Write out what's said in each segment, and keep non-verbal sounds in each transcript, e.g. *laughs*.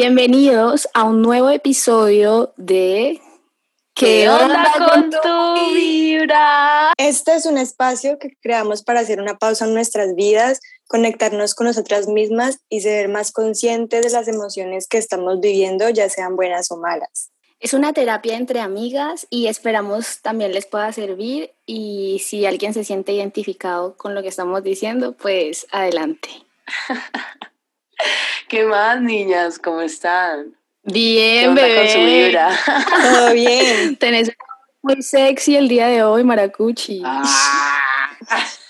Bienvenidos a un nuevo episodio de ¿Qué onda con tu vibra? Este es un espacio que creamos para hacer una pausa en nuestras vidas, conectarnos con nosotras mismas y ser más conscientes de las emociones que estamos viviendo, ya sean buenas o malas. Es una terapia entre amigas y esperamos también les pueda servir y si alguien se siente identificado con lo que estamos diciendo, pues adelante. *laughs* *laughs* ¿Qué más, niñas? ¿Cómo están? Bien, bebé. con su vibra? *laughs* Todo bien. *laughs* Tenés muy sexy el día de hoy, Maracuchi. Ah.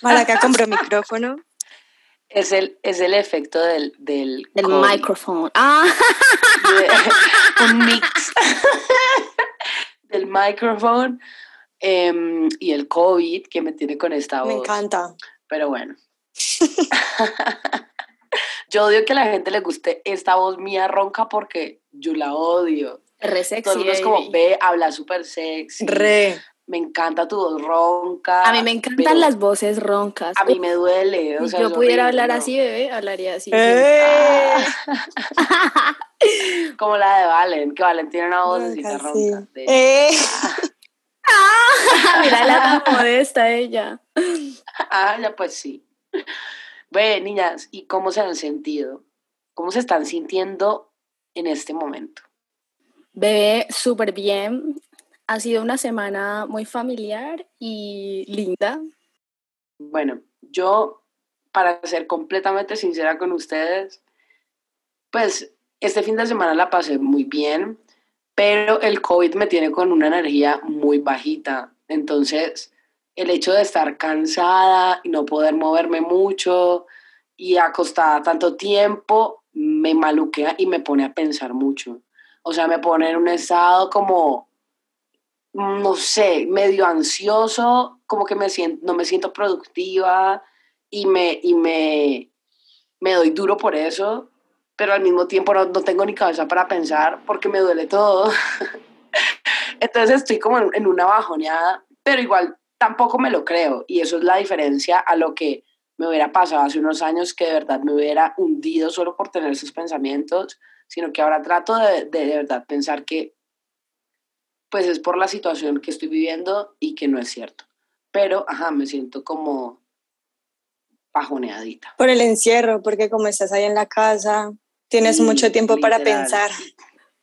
Maraca compró micrófono. Es el, es el efecto del... Del, del micrófono. Ah. un mix del micrófono em, y el COVID que me tiene con esta voz. Me encanta. Pero bueno. Yo odio que a la gente le guste esta voz mía ronca porque yo la odio. Re sexy. es como, ve, habla súper sexy. Re. Me encanta tu voz ronca. A mí me encantan las voces roncas. A mí me duele. si yo pudiera hablar así, bebé, hablaría así. ¡Eh! *laughs* como la de Valen, que Valen tiene una voz así ronca. ¡Eh! *laughs* Ah, *laughs* mira la modesta ella. Ah, ya pues sí. Ve, niñas, ¿y cómo se han sentido? ¿Cómo se están sintiendo en este momento? Bebé, súper bien. Ha sido una semana muy familiar y linda. Bueno, yo, para ser completamente sincera con ustedes, pues este fin de semana la pasé muy bien, pero el COVID me tiene con una energía muy bajita. Entonces, el hecho de estar cansada y no poder moverme mucho y acostada tanto tiempo me maluquea y me pone a pensar mucho. O sea, me pone en un estado como, no sé, medio ansioso, como que me siento, no me siento productiva y me, y me, me doy duro por eso, pero al mismo tiempo no, no tengo ni cabeza para pensar porque me duele todo. *laughs* Entonces estoy como en una bajoneada, pero igual tampoco me lo creo y eso es la diferencia a lo que me hubiera pasado hace unos años que de verdad me hubiera hundido solo por tener esos pensamientos, sino que ahora trato de, de, verdad pensar que pues es por la situación que estoy viviendo y que no es cierto. Pero, ajá, me siento como pajoneadita. Por el encierro, porque como estás ahí en la casa, tienes mucho tiempo para pensar.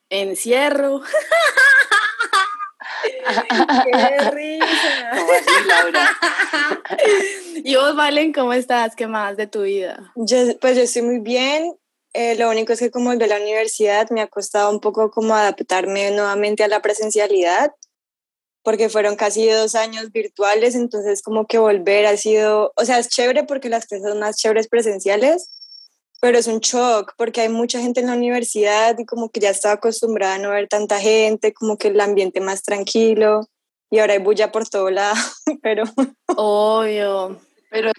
Encierro. *laughs* ¡Qué *laughs* risa! Laura? *laughs* ¿Y vos, Valen, cómo estás? ¿Qué más de tu vida? Yo, pues yo estoy muy bien. Eh, lo único es que como de la universidad me ha costado un poco como adaptarme nuevamente a la presencialidad, porque fueron casi dos años virtuales, entonces como que volver ha sido, o sea, es chévere porque las cosas más chéveres presenciales, pero es un shock porque hay mucha gente en la universidad y como que ya estaba acostumbrada a no ver tanta gente, como que el ambiente más tranquilo y ahora hay bulla por todo lado, *laughs* pero... Obvio. Pero,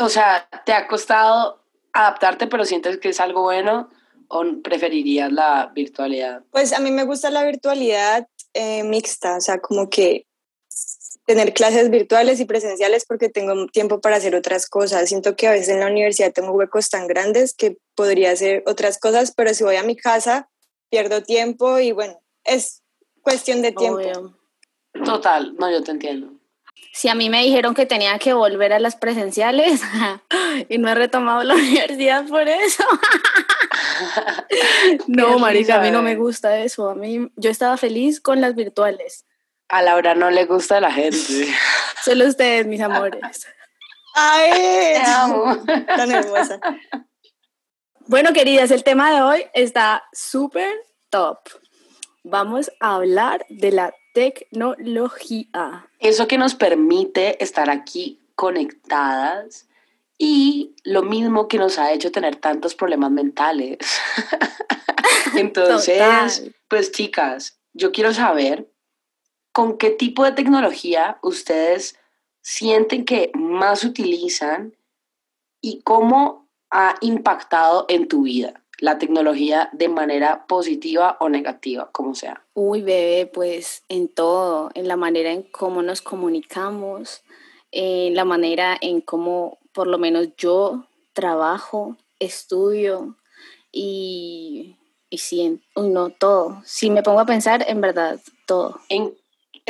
o sea, ¿te ha costado adaptarte, pero sientes que es algo bueno o preferirías la virtualidad? Pues a mí me gusta la virtualidad eh, mixta, o sea, como que tener clases virtuales y presenciales porque tengo tiempo para hacer otras cosas. Siento que a veces en la universidad tengo huecos tan grandes que podría hacer otras cosas, pero si voy a mi casa pierdo tiempo y bueno, es cuestión de tiempo. Total, no, yo te entiendo. Si a mí me dijeron que tenía que volver a las presenciales *laughs* y no he retomado la *laughs* universidad por eso. *laughs* no, Marisa, a mí no me gusta eso. A mí yo estaba feliz con las virtuales. A Laura no le gusta la gente. Solo ustedes, mis amores. Ay, te amo. Tan hermosa. Bueno, queridas, el tema de hoy está súper top. Vamos a hablar de la tecnología. Eso que nos permite estar aquí conectadas y lo mismo que nos ha hecho tener tantos problemas mentales. *laughs* Entonces, pues chicas, yo quiero saber ¿con qué tipo de tecnología ustedes sienten que más utilizan y cómo ha impactado en tu vida la tecnología de manera positiva o negativa, como sea? Uy, bebé, pues en todo, en la manera en cómo nos comunicamos, en la manera en cómo por lo menos yo trabajo, estudio y y sí, no, todo. Si me pongo a pensar, en verdad, todo. En,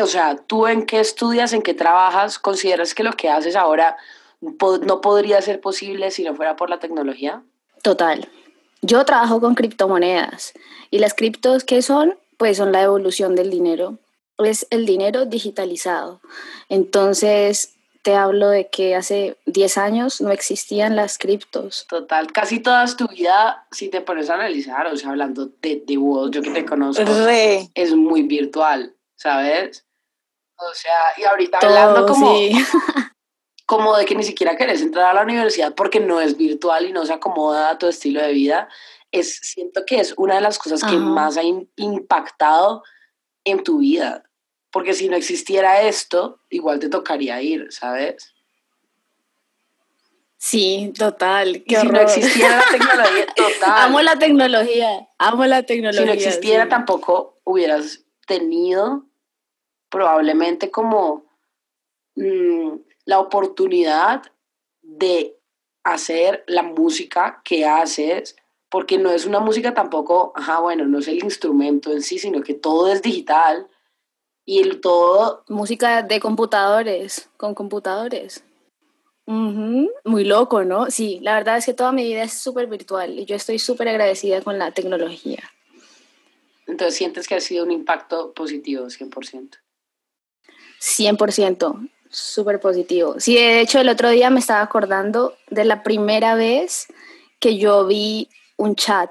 o sea, ¿tú en qué estudias, en qué trabajas? ¿Consideras que lo que haces ahora no podría ser posible si no fuera por la tecnología? Total. Yo trabajo con criptomonedas y las criptos, ¿qué son? Pues son la evolución del dinero. Es el dinero digitalizado. Entonces, te hablo de que hace 10 años no existían las criptos. Total, casi toda tu vida, si te pones a analizar, o sea, hablando de, de vos, yo que te conozco, es muy virtual, ¿sabes? O sea, y ahorita hablando como, *laughs* como de que ni siquiera querés entrar a la universidad porque no es virtual y no se acomoda a tu estilo de vida, es, siento que es una de las cosas que más ha impactado en tu vida. Porque si no existiera esto, igual te tocaría ir, ¿sabes? Sí, total. si no existiera la *laughs* tecnología, total. Amo la tecnología, amo la tecnología. Si no existiera, tampoco hubieras tenido probablemente como mm, la oportunidad de hacer la música que haces, porque no es una música tampoco, ajá, bueno, no es el instrumento en sí, sino que todo es digital y el todo... Música de computadores, con computadores. Muy loco, ¿no? Sí, la verdad es que toda mi vida es súper virtual y yo estoy súper agradecida con la tecnología. Entonces, ¿sientes que ha sido un impacto positivo, 100%? 100%, súper positivo. Sí, de hecho, el otro día me estaba acordando de la primera vez que yo vi un chat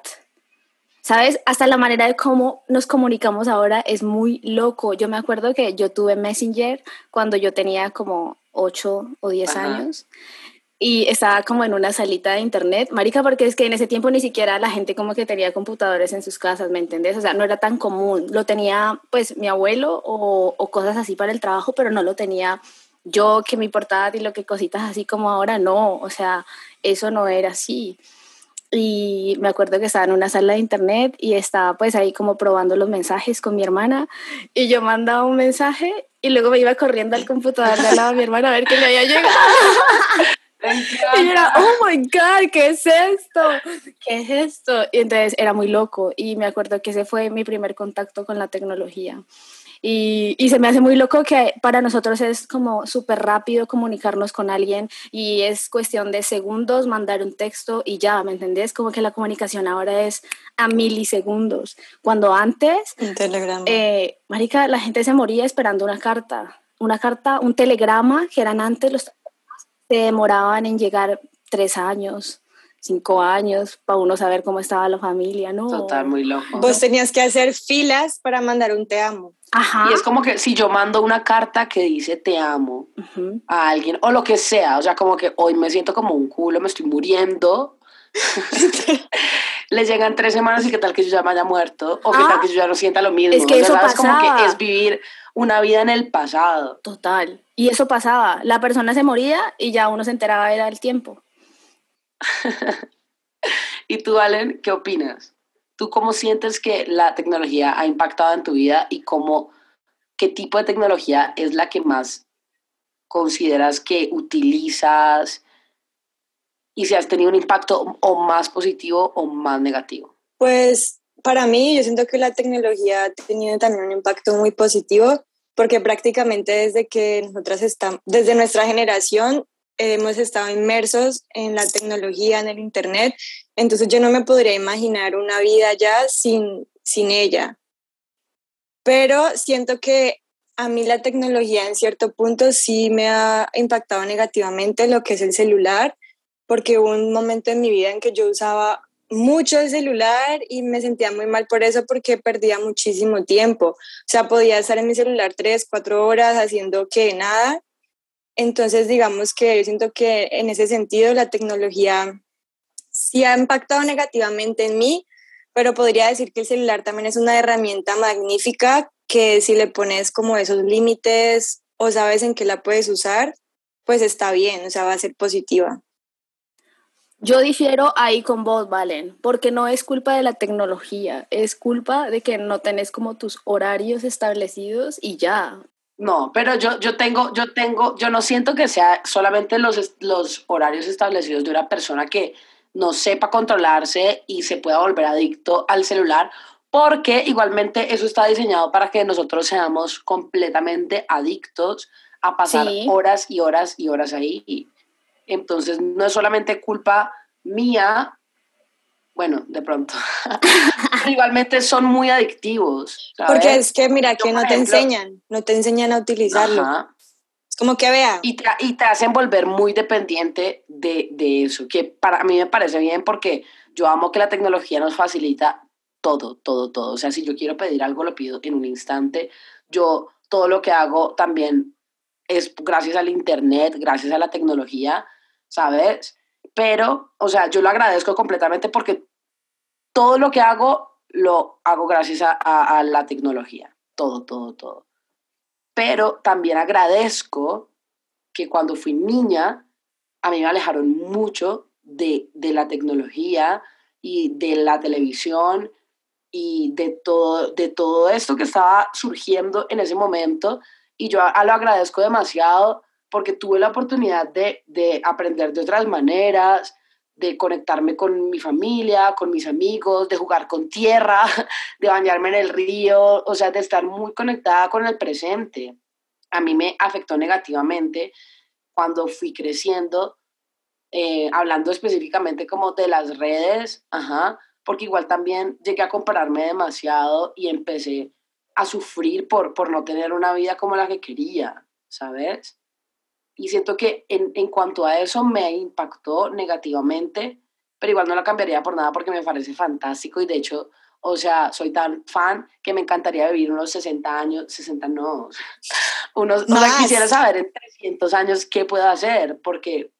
¿Sabes? Hasta la manera de cómo nos comunicamos ahora es muy loco. Yo me acuerdo que yo tuve Messenger cuando yo tenía como 8 o 10 años y estaba como en una salita de internet, marica, porque es que en ese tiempo ni siquiera la gente como que tenía computadores en sus casas, ¿me entendés? O sea, no era tan común. Lo tenía pues mi abuelo o, o cosas así para el trabajo, pero no lo tenía yo que mi portátil lo que cositas así como ahora, no. O sea, eso no era así y me acuerdo que estaba en una sala de internet y estaba pues ahí como probando los mensajes con mi hermana y yo mandaba un mensaje y luego me iba corriendo al computador de al lado de mi hermana a ver que le había llegado. *laughs* y era, oh my God, ¿qué es esto? ¿Qué es esto? Y entonces era muy loco y me acuerdo que ese fue mi primer contacto con la tecnología. Y, y, se me hace muy loco que para nosotros es como súper rápido comunicarnos con alguien y es cuestión de segundos mandar un texto y ya, ¿me entendés? Como que la comunicación ahora es a milisegundos. Cuando antes, un telegrama. Eh, marica, la gente se moría esperando una carta. Una carta, un telegrama, que eran antes los se demoraban en llegar tres años cinco años para uno saber cómo estaba la familia, ¿no? Total, muy loco. Vos tenías que hacer filas para mandar un te amo. Ajá. Y es como que si yo mando una carta que dice te amo a alguien o lo que sea, o sea, como que hoy me siento como un culo, me estoy muriendo. *laughs* Le llegan tres semanas y qué tal que yo ya me haya muerto o qué tal ah. que yo ya no sienta lo mismo. Es que eso pasa. como que es vivir una vida en el pasado. Total. Y eso pasaba. La persona se moría y ya uno se enteraba era el tiempo. *laughs* ¿Y tú, Allen, qué opinas? ¿Tú cómo sientes que la tecnología ha impactado en tu vida y cómo, qué tipo de tecnología es la que más consideras que utilizas y si has tenido un impacto o más positivo o más negativo? Pues para mí yo siento que la tecnología ha tenido también un impacto muy positivo porque prácticamente desde que nosotras estamos, desde nuestra generación hemos estado inmersos en la tecnología, en el Internet, entonces yo no me podría imaginar una vida ya sin, sin ella. Pero siento que a mí la tecnología en cierto punto sí me ha impactado negativamente lo que es el celular, porque hubo un momento en mi vida en que yo usaba mucho el celular y me sentía muy mal por eso porque perdía muchísimo tiempo. O sea, podía estar en mi celular tres, cuatro horas haciendo que nada entonces, digamos que yo siento que en ese sentido la tecnología sí ha impactado negativamente en mí, pero podría decir que el celular también es una herramienta magnífica que si le pones como esos límites o sabes en qué la puedes usar, pues está bien, o sea, va a ser positiva. Yo difiero ahí con vos, Valen, porque no es culpa de la tecnología, es culpa de que no tenés como tus horarios establecidos y ya. No, pero yo, yo tengo, yo tengo, yo no siento que sea solamente los, los horarios establecidos de una persona que no sepa controlarse y se pueda volver adicto al celular, porque igualmente eso está diseñado para que nosotros seamos completamente adictos a pasar horas y horas y horas ahí. Entonces, no es solamente culpa mía, bueno, de pronto, *laughs* igualmente son muy adictivos. Porque es que, mira, que no te enseñan, no te enseñan a utilizarlo. Es como que vea. Y te, y te hacen volver muy dependiente de, de eso, que para mí me parece bien porque yo amo que la tecnología nos facilita todo, todo, todo. O sea, si yo quiero pedir algo, lo pido en un instante. Yo todo lo que hago también es gracias al Internet, gracias a la tecnología, ¿sabes? Pero, o sea, yo lo agradezco completamente porque todo lo que hago lo hago gracias a, la tecnología. Todo, todo, todo. Pero también agradezco que cuando fui niña, a mí me alejaron mucho de, de la tecnología y de la televisión y de todo, de todo esto que estaba surgiendo en ese momento. Y yo a, lo agradezco demasiado porque tuve la oportunidad de, de aprender de otras maneras, de conectarme con mi familia, con mis amigos, de jugar con tierra, *laughs* de bañarme en el río, o sea, de estar muy conectada con el presente. A mí me afectó negativamente cuando fui creciendo, eh, hablando específicamente como de las redes, porque igual también llegué a compararme demasiado y empecé a sufrir por, por no tener una vida como la que quería, ¿sabes? Y siento que en, en cuanto a eso me impactó negativamente, pero igual no la cambiaría por nada porque me parece fantástico y de hecho, o sea, soy tan fan que me encantaría vivir unos 60 años, 60 no, *laughs* unos, o sea, quisiera saber en 300 años qué puedo hacer porque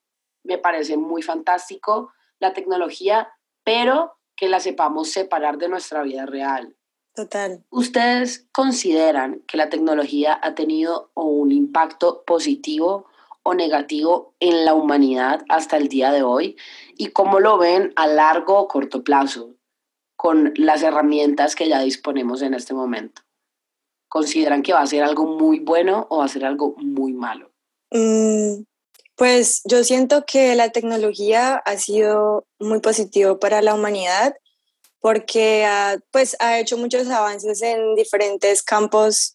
me parece muy fantástico la tecnología, pero que la sepamos separar de nuestra vida real. Total. ¿Ustedes consideran que la tecnología ha tenido un impacto positivo o negativo en la humanidad hasta el día de hoy? ¿Y cómo lo ven a largo o corto plazo con las herramientas que ya disponemos en este momento? ¿Consideran que va a ser algo muy bueno o va a ser algo muy malo? Mm, pues yo siento que la tecnología ha sido muy positivo para la humanidad porque pues, ha hecho muchos avances en diferentes campos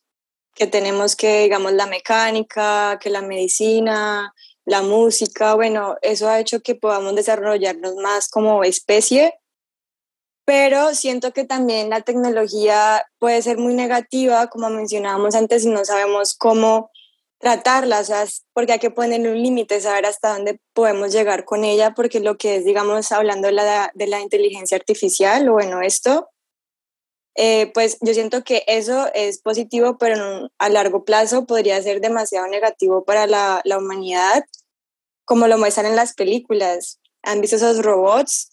que tenemos que, digamos, la mecánica, que la medicina, la música, bueno, eso ha hecho que podamos desarrollarnos más como especie, pero siento que también la tecnología puede ser muy negativa, como mencionábamos antes, si no sabemos cómo tratarlas, porque hay que ponerle un límite, saber hasta dónde podemos llegar con ella, porque lo que es, digamos, hablando de la, de la inteligencia artificial, o bueno, esto, eh, pues yo siento que eso es positivo, pero a largo plazo podría ser demasiado negativo para la, la humanidad, como lo muestran en las películas. ¿Han visto esos robots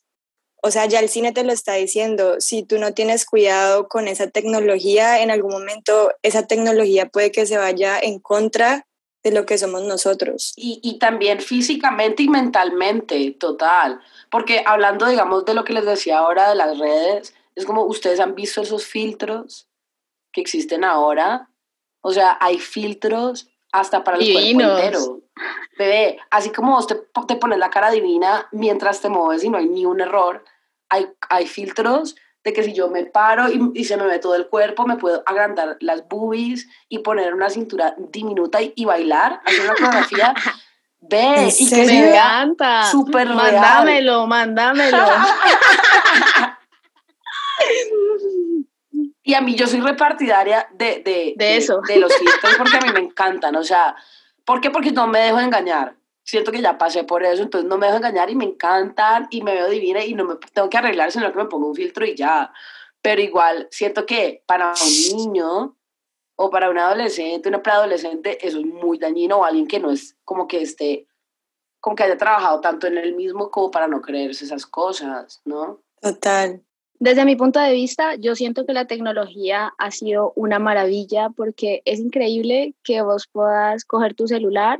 o sea, ya el cine te lo está diciendo, si tú no tienes cuidado con esa tecnología, en algún momento esa tecnología puede que se vaya en contra de lo que somos nosotros. Y, y también físicamente y mentalmente, total. Porque hablando, digamos, de lo que les decía ahora de las redes, es como ustedes han visto esos filtros que existen ahora. O sea, hay filtros hasta para el cuerpo entero. Bebé, así como vos te, te, pones la cara divina mientras te mueves y no hay ni un error, hay, hay filtros de que si yo me paro y, y, se me ve todo el cuerpo, me puedo agrandar las boobies y poner una cintura diminuta y, y bailar, hacer una coreografía. *laughs* Ve, y que me encanta. Súper Mándamelo, mándamelo. *laughs* Y a mí yo soy repartidaria de, de, de, eso. de, los filtros porque a mí me encantan. O sea, ¿por qué? Porque no me dejo engañar. Siento que ya pasé por eso, entonces no me dejo engañar y me encantan y me veo divina y no me tengo que arreglar, sino que me pongo un filtro y ya. Pero igual, siento que para un niño o para un adolescente, una preadolescente, eso es muy dañino o alguien que no es como que esté, como que haya trabajado tanto en el mismo como para no creerse esas cosas, ¿no? Total. Desde mi punto de vista, yo siento que la tecnología ha sido una maravilla porque es increíble que vos puedas coger tu celular,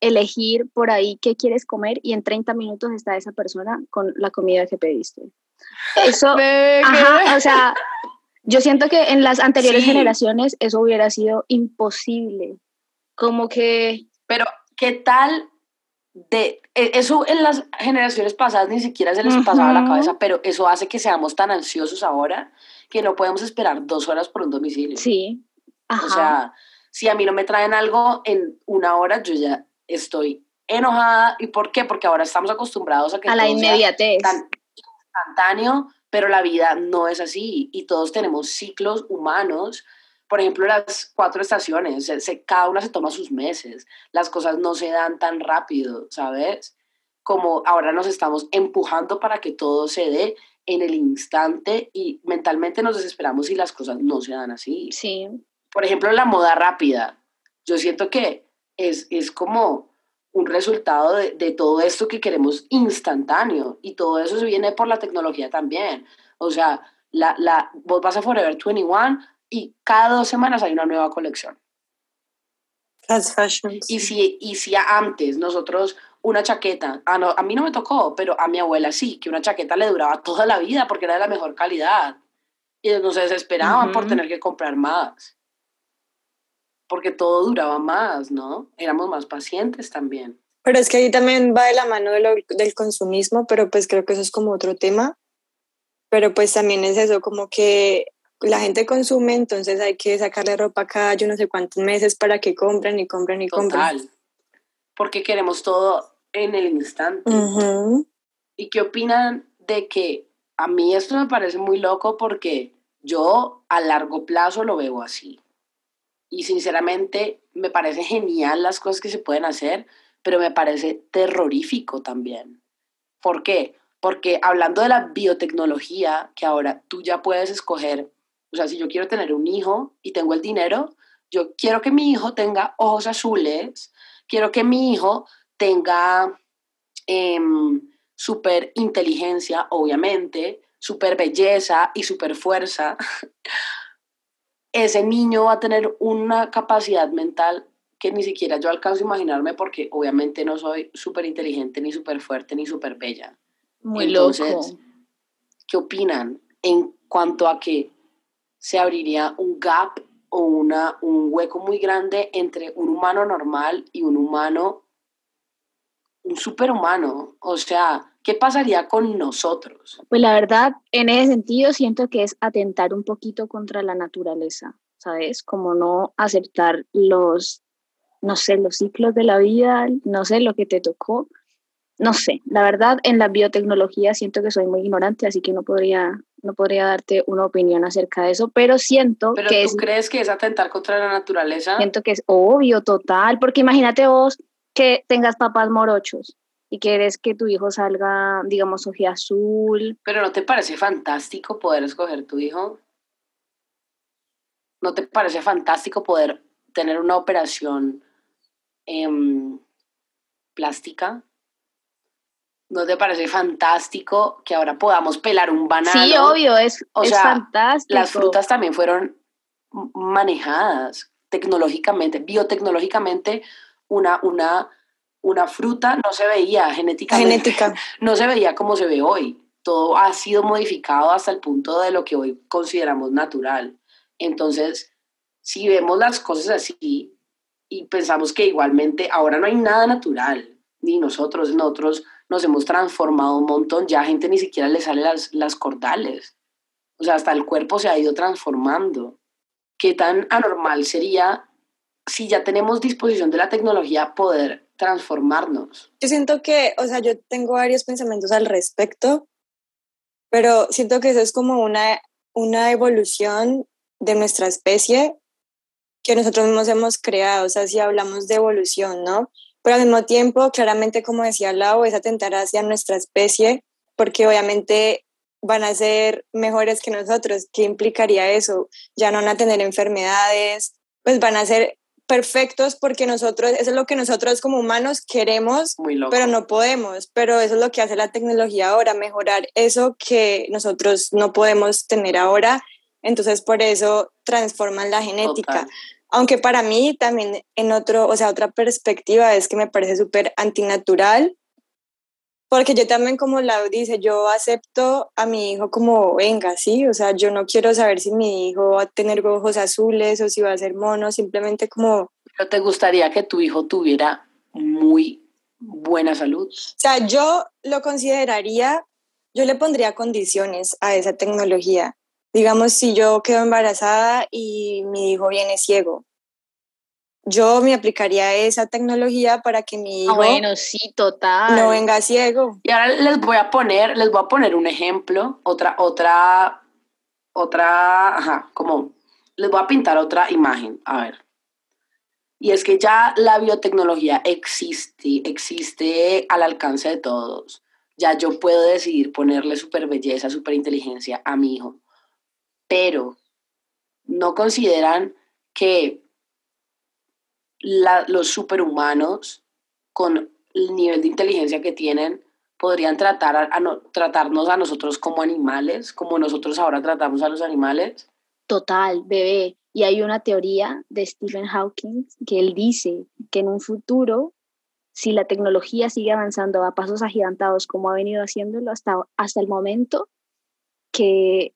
elegir por ahí qué quieres comer y en 30 minutos está esa persona con la comida que pediste. Eso, *laughs* ajá, o sea, yo siento que en las anteriores sí. generaciones eso hubiera sido imposible. Como que... Pero, ¿qué tal de e, eso en las generaciones pasadas ni siquiera se les pasaba la cabeza, pero eso hace que seamos tan ansiosos ahora que no podemos esperar dos horas por un domicilio. Sí. O sea, si a mí no me traen algo en una hora, yo ya estoy enojada. ¿Y por qué? Porque ahora estamos acostumbrados a que a la inmediatez. tan instantáneo, pero la vida no es así y todos tenemos ciclos humanos por ejemplo, las cuatro estaciones, se, cada una se toma sus meses, las cosas no se dan tan rápido, ¿sabes? Como ahora nos estamos empujando para que todo se dé en el instante y mentalmente nos desesperamos si las cosas no se dan así. Sí. Por ejemplo, la moda rápida. Yo siento que es, es como un resultado de, de, todo esto que queremos instantáneo y todo eso se viene por la tecnología también. O sea, la, la, vos vas a Forever 21, y cada dos semanas hay una nueva colección. Fast fashion. Y si, y si antes nosotros una chaqueta, ah, no, a mí no me tocó, pero a mi abuela sí, que una chaqueta le duraba toda la vida porque era de la mejor calidad. Y nos desesperaban por tener que comprar más. Porque todo duraba más, ¿no? Éramos más pacientes también. Pero es que ahí también va de la mano del consumismo, pero pues creo que eso es como otro tema. Pero pues también es eso, como que la gente consume, entonces hay que sacarle ropa cada yo no sé cuántos meses para que compren y compren y Total. compren. Porque queremos todo en el instante. ¿Y qué opinan de que a mí esto me parece muy loco porque yo a largo plazo lo veo así? Y sinceramente me parece genial las cosas que se pueden hacer, pero me parece terrorífico también. ¿Por qué? Porque hablando de la biotecnología, que ahora tú ya puedes escoger o sea, si yo quiero tener un hijo y tengo el dinero, yo quiero que mi hijo tenga ojos azules, quiero que mi hijo tenga eh, super inteligencia, obviamente, super belleza y super fuerza. *laughs* Ese niño va a tener una capacidad mental que ni siquiera yo alcanzo a imaginarme porque obviamente no soy súper inteligente, ni súper fuerte, ni súper bella. Muy Entonces, ¿Qué opinan en cuanto a que se abriría un gap o una, un hueco muy grande entre un humano normal y un humano, un superhumano. O sea, ¿qué pasaría con nosotros? Pues la verdad, en ese sentido siento que es atentar un poquito contra la naturaleza, ¿sabes? Como no aceptar los, no sé, los ciclos de la vida, no sé, lo que te tocó. No sé, la verdad en la biotecnología siento que soy muy ignorante, así que no podría no podría darte una opinión acerca de eso, pero siento ¿Pero que... ¿Tú crees que es atentar contra la naturaleza? Siento que es obvio, total, porque imagínate vos que tengas papás morochos y quieres que tu hijo salga, digamos, azul. Pero ¿no te parece fantástico poder escoger tu hijo? ¿No te parece fantástico poder tener una operación em, plástica? ¿No te parece fantástico que ahora podamos pelar un banano? Sí, obvio, es, o sea, fantástico. Las frutas también fueron manejadas tecnológicamente, biotecnológicamente, una, una, una fruta no se veía genéticamente. Genética. *laughs* No se veía como se ve hoy. Todo ha sido modificado hasta el punto de lo que hoy consideramos natural. Entonces, si vemos las cosas así y pensamos que igualmente ahora no hay nada natural, ni nosotros, nosotros nos hemos transformado un montón, ya a gente ni siquiera le sale las, las cordales, o sea, hasta el cuerpo se ha ido transformando. ¿Qué tan anormal sería si ya tenemos disposición de la tecnología poder transformarnos? Yo siento que, o sea, yo tengo varios pensamientos al respecto, pero siento que eso es como una, una evolución de nuestra especie que nosotros mismos hemos creado, o sea, si hablamos de evolución, ¿no? Pero al mismo tiempo, claramente, como decía Lau, es atentar hacia nuestra especie, porque obviamente van a ser mejores que nosotros. ¿Qué implicaría eso? Ya no van a tener enfermedades, pues van a ser perfectos porque nosotros, eso es lo que nosotros como humanos queremos, pero no podemos. Pero eso es lo que hace la tecnología ahora, mejorar eso que nosotros no podemos tener ahora. Entonces, por eso transforman la genética. Aunque para mí también en otro, o sea, otra perspectiva es que me parece súper antinatural, porque yo también, como Lau dice, yo acepto a mi hijo como venga, ¿sí? O sea, yo no quiero saber si mi hijo va a tener ojos azules o si va a ser mono, simplemente como... Pero te gustaría que tu hijo tuviera muy buena salud. O sea, yo lo consideraría, yo le pondría condiciones a esa tecnología. Digamos, si yo quedo embarazada y mi hijo viene ciego, yo me aplicaría esa tecnología para que mi Ah, hijo bueno, sí, total. no venga ciego. Y ahora les voy a poner, les voy a poner un ejemplo, otra, otra, otra, ajá, como, les voy a pintar otra imagen, a ver. Y es que ya la biotecnología existe, existe al alcance de todos. Ya yo puedo decidir ponerle super belleza, super inteligencia a mi hijo. Pero no consideran que los superhumanos con el nivel de inteligencia que tienen podrían tratar a no- tratarnos a nosotros como animales, como nosotros ahora tratamos a los animales. Total, bebé. Y hay una teoría de Stephen Hawking que él dice que en un futuro, si la tecnología sigue avanzando a pasos agigantados como ha venido haciéndolo hasta, hasta el momento, que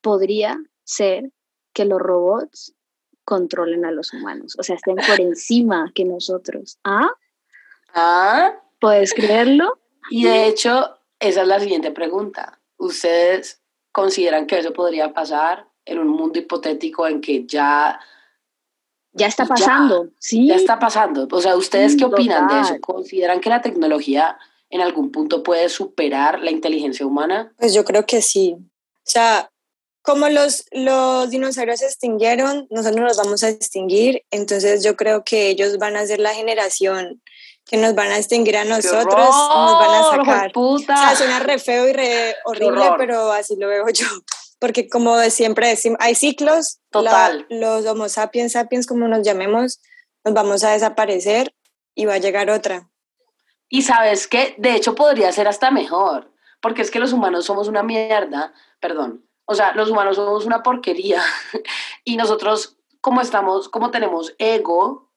podría ser que los robots controlen a los humanos, o sea, estén por *laughs* encima que nosotros. ¿Ah? Ah, ¿Puedes creerlo? y de hecho, esa es la siguiente pregunta. ¿Ustedes consideran que eso podría pasar en un mundo hipotético en que ya, Ya está Ya, pasando, sí. ya está pasando? O sea, ¿ustedes qué opinan de eso? ¿Consideran que la tecnología en algún punto puede superar la inteligencia humana? Pues yo creo que sí. O sea, como los, los dinosaurios se extinguieron, nosotros nos vamos a extinguir, entonces yo creo que ellos van a ser la generación que nos van a extinguir a nosotros, ¡Qué nos van a sacar. ¡Jueputa! O sea, suena re feo y re horrible, pero así lo veo yo. Porque como siempre decimos, hay ciclos, la- Total. los homo sapiens sapiens, como nos llamemos, nos vamos a desaparecer y va a llegar otra. Y sabes que de hecho podría ser hasta mejor, porque es que los humanos somos una mierda, perdón, o sea, los humanos somos una porquería *laughs* y nosotros como estamos, como tenemos ego,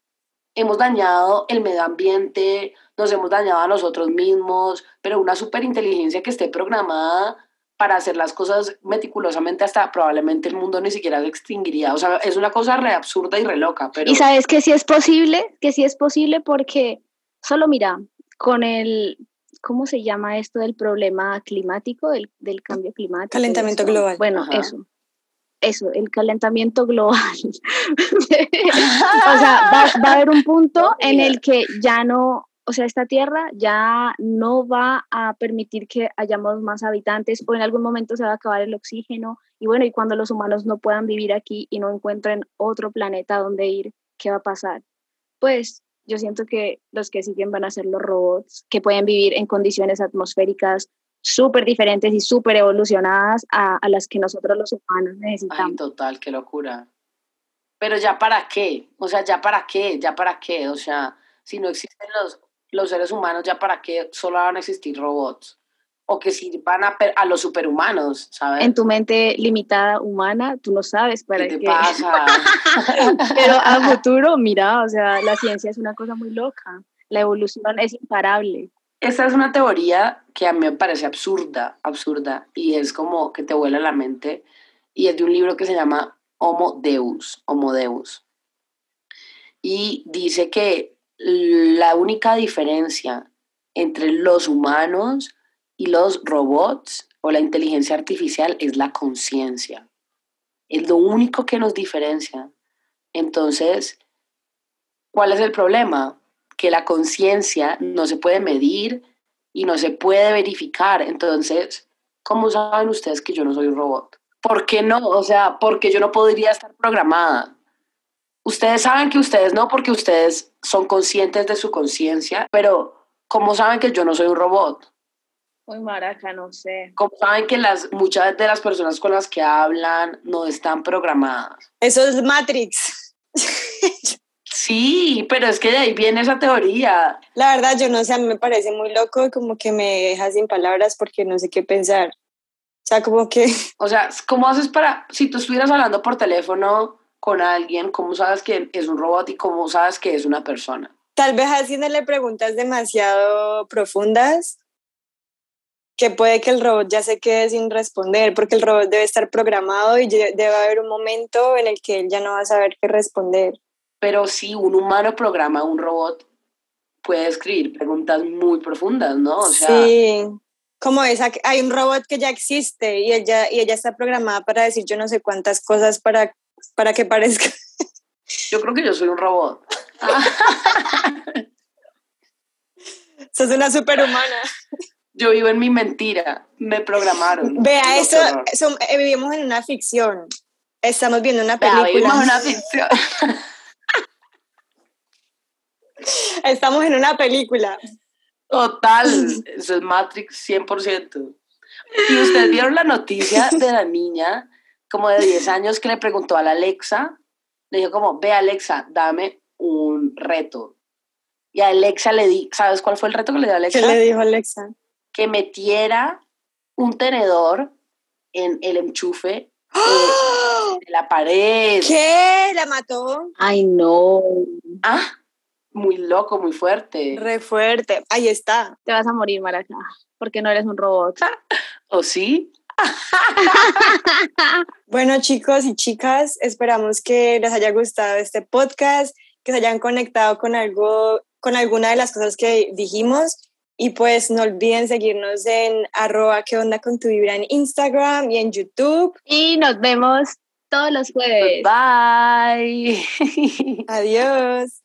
hemos dañado el medio ambiente, nos hemos dañado a nosotros mismos, pero una superinteligencia que esté programada para hacer las cosas meticulosamente hasta probablemente el mundo ni siquiera se extinguiría. O sea, es una cosa re absurda y re loca, pero... Y sabes que sí es posible, que sí es posible porque solo mira, con el, ¿cómo se llama esto del problema climático, del, del cambio climático? Calentamiento eso? global. Bueno, Ajá. eso. Eso, el calentamiento *laughs* global. *laughs* o sea, va, va a haber un punto en el que ya no, o sea, esta tierra ya no va a permitir que hayamos más habitantes o en algún momento se va a acabar el oxígeno y bueno, y cuando los humanos no puedan vivir aquí y no encuentren otro planeta donde ir, ¿qué va a pasar? Pues yo siento que los que siguen van a ser los robots que pueden vivir en condiciones atmosféricas súper diferentes y súper evolucionadas a, a las que nosotros los humanos Ay, necesitamos. total, qué locura. Pero ya para qué, o sea, ya para qué, ya para qué, o sea, si no existen los, los seres humanos, ya para qué solo van a existir robots. O que si van a, a los superhumanos, ¿sabes? En tu mente limitada humana, tú no sabes para ¿Qué qué. te pasa? *laughs* Pero a futuro, mira, o sea, la ciencia es una cosa muy loca. La evolución es imparable. Esta es una teoría que a mí me parece absurda, absurda, y es como que te vuela la mente, y es de un libro que se llama Homo Deus, Homo Deus. Y dice que la única diferencia entre los humanos y los robots o la inteligencia artificial es la conciencia. Es lo único que nos diferencia. Entonces, ¿cuál es el problema? Que la conciencia no se puede medir y no se puede verificar. Entonces, ¿cómo saben ustedes que yo no soy un robot? ¿Por qué no? O sea, porque yo no podría estar programada. Ustedes saben que ustedes no, porque ustedes son conscientes de su conciencia, pero ¿cómo saben que yo no soy un robot? Muy maraca, no sé. ¿Cómo saben que las, muchas de las personas con las que hablan no están programadas? Eso es Matrix. Sí, pero es que de ahí viene esa teoría. La verdad, yo no sé, a mí me parece muy loco como que me deja sin palabras porque no sé qué pensar. O sea, como que *laughs* O sea, ¿cómo haces para, si tú estuvieras hablando por teléfono con alguien, cómo sabes que es un robot y cómo sabes que es una persona? tal vez haciéndole preguntas demasiado profundas que puede que el robot ya se quede sin responder porque el robot debe estar programado y debe haber un momento en el que él ya no va a saber qué responder. Pero si un humano programa un robot, puede escribir preguntas muy profundas, ¿no? O sea, sí, como esa, hay un robot que ya existe y ella, y ella está programada para decir yo no sé cuántas cosas para, para que parezca. *laughs* Yo creo que yo soy un robot. *laughs* Sos una superhumana. *laughs* Yo vivo en mi mentira, me programaron. Vea, eso, eh, vivimos en una ficción. Estamos viendo una película. Vea, vivimos una ficción. *laughs* Estamos en una película. Total, *laughs* eso es Matrix 100%. Y ustedes vieron la noticia de la niña como de 10 años que le preguntó a la Alexa, le dijo como, ve Alexa, dame un reto. Y a Alexa le di, ¿sabes cuál fue el reto que le dio a Alexa? ¿Qué le dijo Alexa? Que metiera un tenedor en el enchufe eh, ¡Ah! de la pared. ¿Qué? ¿La mató? Ay, no. Ah, muy loco, muy fuerte. Re fuerte. Ahí está. Te vas a morir, Maraca, porque no eres un robot. *laughs* ¿O sí? *laughs* bueno, chicos y chicas, esperamos que les haya gustado este podcast, que se hayan conectado con algo, con alguna de las cosas que dijimos. Y pues no olviden seguirnos en arroba que onda con tu vibra en Instagram y en YouTube. Y nos vemos todos los jueves. Bye. *laughs* Adiós.